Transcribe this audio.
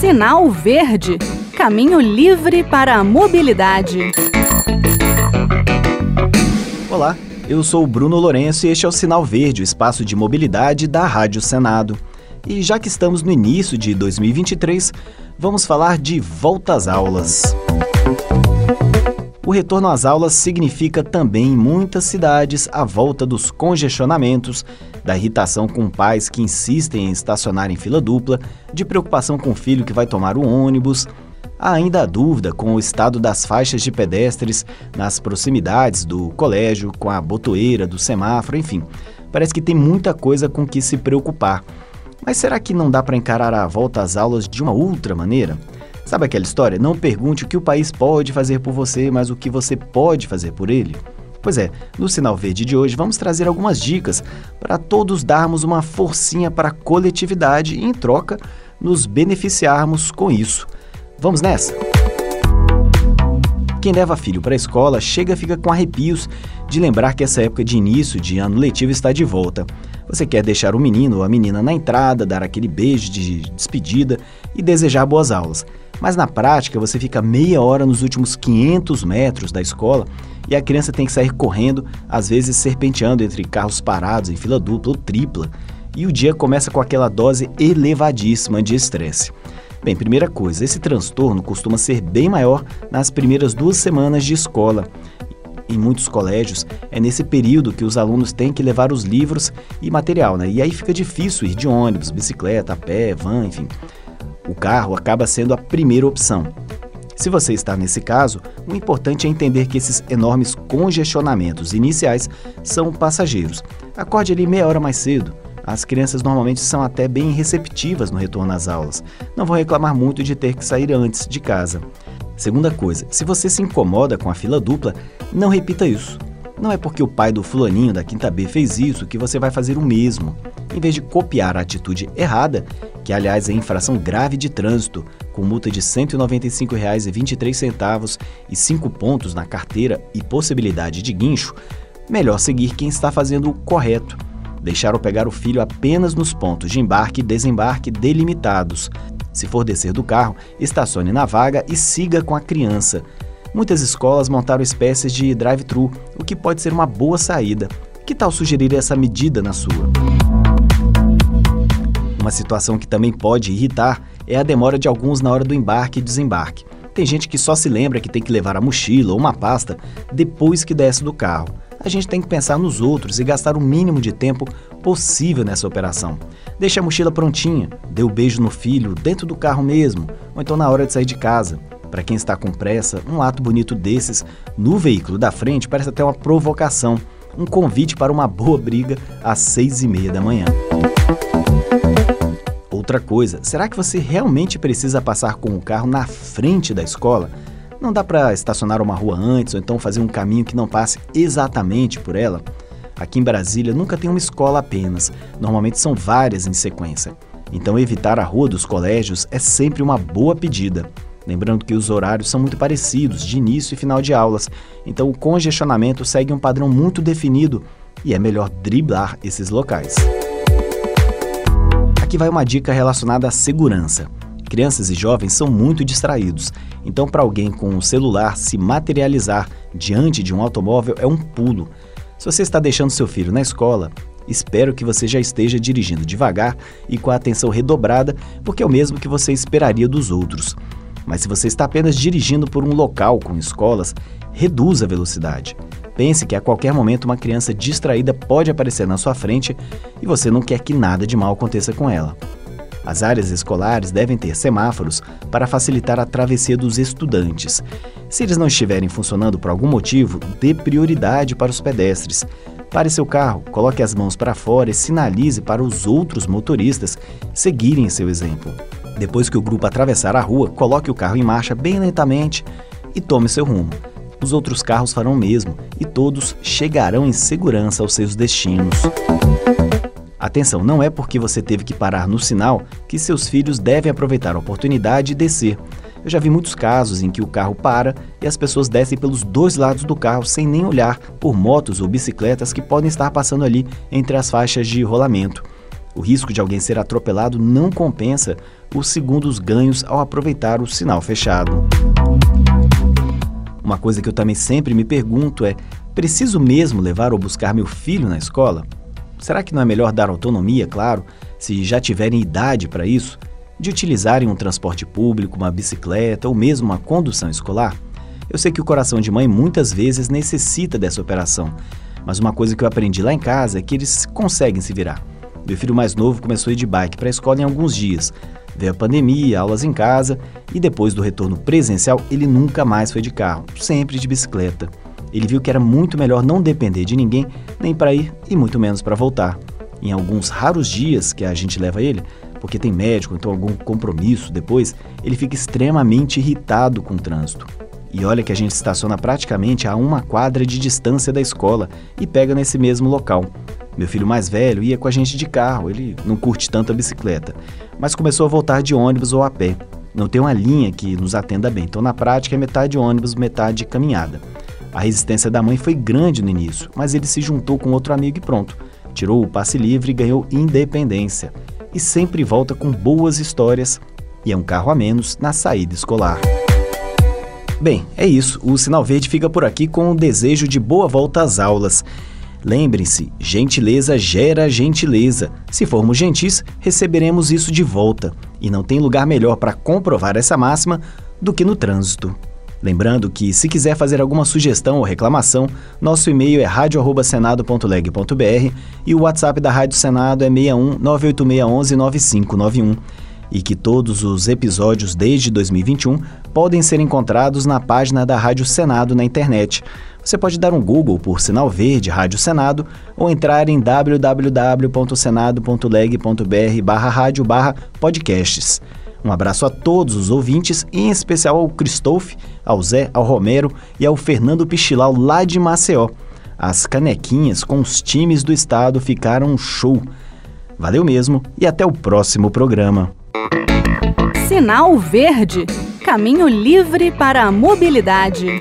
Sinal Verde Caminho livre para a mobilidade. Olá, eu sou o Bruno Lourenço e este é o Sinal Verde, o espaço de mobilidade da Rádio Senado. E já que estamos no início de 2023, vamos falar de volta às aulas. O retorno às aulas significa também em muitas cidades a volta dos congestionamentos, da irritação com pais que insistem em estacionar em fila dupla, de preocupação com o filho que vai tomar o ônibus. Há ainda a dúvida com o estado das faixas de pedestres nas proximidades do colégio, com a botoeira do semáforo, enfim. Parece que tem muita coisa com que se preocupar. Mas será que não dá para encarar a volta às aulas de uma outra maneira? Sabe aquela história? Não pergunte o que o país pode fazer por você, mas o que você pode fazer por ele. Pois é, no Sinal Verde de hoje vamos trazer algumas dicas para todos darmos uma forcinha para a coletividade e, em troca, nos beneficiarmos com isso. Vamos nessa? Quem leva filho para a escola chega fica com arrepios de lembrar que essa época de início de ano letivo está de volta. Você quer deixar o menino ou a menina na entrada, dar aquele beijo de despedida e desejar boas aulas. Mas na prática, você fica meia hora nos últimos 500 metros da escola e a criança tem que sair correndo, às vezes serpenteando entre carros parados em fila dupla ou tripla, e o dia começa com aquela dose elevadíssima de estresse. Bem, primeira coisa, esse transtorno costuma ser bem maior nas primeiras duas semanas de escola. Em muitos colégios, é nesse período que os alunos têm que levar os livros e material, né? E aí fica difícil ir de ônibus, bicicleta, pé, van, enfim o carro acaba sendo a primeira opção. Se você está nesse caso, o importante é entender que esses enormes congestionamentos iniciais são passageiros. Acorde ali meia hora mais cedo. As crianças normalmente são até bem receptivas no retorno às aulas. Não vão reclamar muito de ter que sair antes de casa. Segunda coisa, se você se incomoda com a fila dupla, não repita isso. Não é porque o pai do fulaninho da quinta B fez isso que você vai fazer o mesmo. Em vez de copiar a atitude errada, que aliás é infração grave de trânsito, com multa de R$ 195,23 e 5 pontos na carteira e possibilidade de guincho, melhor seguir quem está fazendo o correto. Deixar ou pegar o filho apenas nos pontos de embarque e desembarque delimitados. Se for descer do carro, estacione na vaga e siga com a criança. Muitas escolas montaram espécies de drive-thru, o que pode ser uma boa saída. Que tal sugerir essa medida na sua? Uma situação que também pode irritar é a demora de alguns na hora do embarque e desembarque. Tem gente que só se lembra que tem que levar a mochila ou uma pasta depois que desce do carro. A gente tem que pensar nos outros e gastar o mínimo de tempo possível nessa operação. Deixe a mochila prontinha, dê o um beijo no filho dentro do carro mesmo, ou então na hora de sair de casa. Para quem está com pressa, um ato bonito desses no veículo da frente parece até uma provocação, um convite para uma boa briga às seis e meia da manhã. Outra coisa, será que você realmente precisa passar com o carro na frente da escola? Não dá para estacionar uma rua antes ou então fazer um caminho que não passe exatamente por ela? Aqui em Brasília nunca tem uma escola apenas, normalmente são várias em sequência. Então evitar a rua dos colégios é sempre uma boa pedida. Lembrando que os horários são muito parecidos, de início e final de aulas, então o congestionamento segue um padrão muito definido e é melhor driblar esses locais. Aqui vai uma dica relacionada à segurança. Crianças e jovens são muito distraídos, então, para alguém com o celular se materializar diante de um automóvel é um pulo. Se você está deixando seu filho na escola, espero que você já esteja dirigindo devagar e com a atenção redobrada, porque é o mesmo que você esperaria dos outros. Mas se você está apenas dirigindo por um local com escolas, reduza a velocidade. Pense que a qualquer momento uma criança distraída pode aparecer na sua frente e você não quer que nada de mal aconteça com ela. As áreas escolares devem ter semáforos para facilitar a travessia dos estudantes. Se eles não estiverem funcionando por algum motivo, dê prioridade para os pedestres. Pare seu carro, coloque as mãos para fora e sinalize para os outros motoristas seguirem seu exemplo. Depois que o grupo atravessar a rua, coloque o carro em marcha bem lentamente e tome seu rumo os outros carros farão o mesmo e todos chegarão em segurança aos seus destinos. Atenção, não é porque você teve que parar no sinal que seus filhos devem aproveitar a oportunidade e descer. Eu já vi muitos casos em que o carro para e as pessoas descem pelos dois lados do carro sem nem olhar por motos ou bicicletas que podem estar passando ali entre as faixas de rolamento. O risco de alguém ser atropelado não compensa os segundos ganhos ao aproveitar o sinal fechado. Uma coisa que eu também sempre me pergunto é: preciso mesmo levar ou buscar meu filho na escola? Será que não é melhor dar autonomia, claro, se já tiverem idade para isso, de utilizarem um transporte público, uma bicicleta ou mesmo uma condução escolar? Eu sei que o coração de mãe muitas vezes necessita dessa operação, mas uma coisa que eu aprendi lá em casa é que eles conseguem se virar. Meu filho mais novo começou a ir de bike para a escola em alguns dias. Veio a pandemia, aulas em casa e depois do retorno presencial ele nunca mais foi de carro, sempre de bicicleta. Ele viu que era muito melhor não depender de ninguém, nem para ir e muito menos para voltar. Em alguns raros dias que a gente leva ele, porque tem médico, então algum compromisso depois, ele fica extremamente irritado com o trânsito. E olha que a gente estaciona praticamente a uma quadra de distância da escola e pega nesse mesmo local. Meu filho mais velho ia com a gente de carro, ele não curte tanto a bicicleta, mas começou a voltar de ônibus ou a pé. Não tem uma linha que nos atenda bem, então na prática é metade ônibus, metade caminhada. A resistência da mãe foi grande no início, mas ele se juntou com outro amigo e pronto. Tirou o passe livre e ganhou independência. E sempre volta com boas histórias e é um carro a menos na saída escolar. Bem, é isso. O Sinal Verde fica por aqui com o desejo de boa volta às aulas. Lembrem-se, gentileza gera gentileza. Se formos gentis, receberemos isso de volta. E não tem lugar melhor para comprovar essa máxima do que no trânsito. Lembrando que, se quiser fazer alguma sugestão ou reclamação, nosso e-mail é radio@senado.leg.br e o WhatsApp da Rádio Senado é 61 98611 9591 e que todos os episódios desde 2021 podem ser encontrados na página da Rádio Senado na internet. Você pode dar um Google por Sinal Verde Rádio Senado ou entrar em www.senado.leg.br/rádio/podcasts. Um abraço a todos os ouvintes, em especial ao Christophe, ao Zé, ao Romero e ao Fernando Pichilau lá de Maceió. As canequinhas com os times do estado ficaram show. Valeu mesmo e até o próximo programa. Sinal Verde Caminho livre para a mobilidade.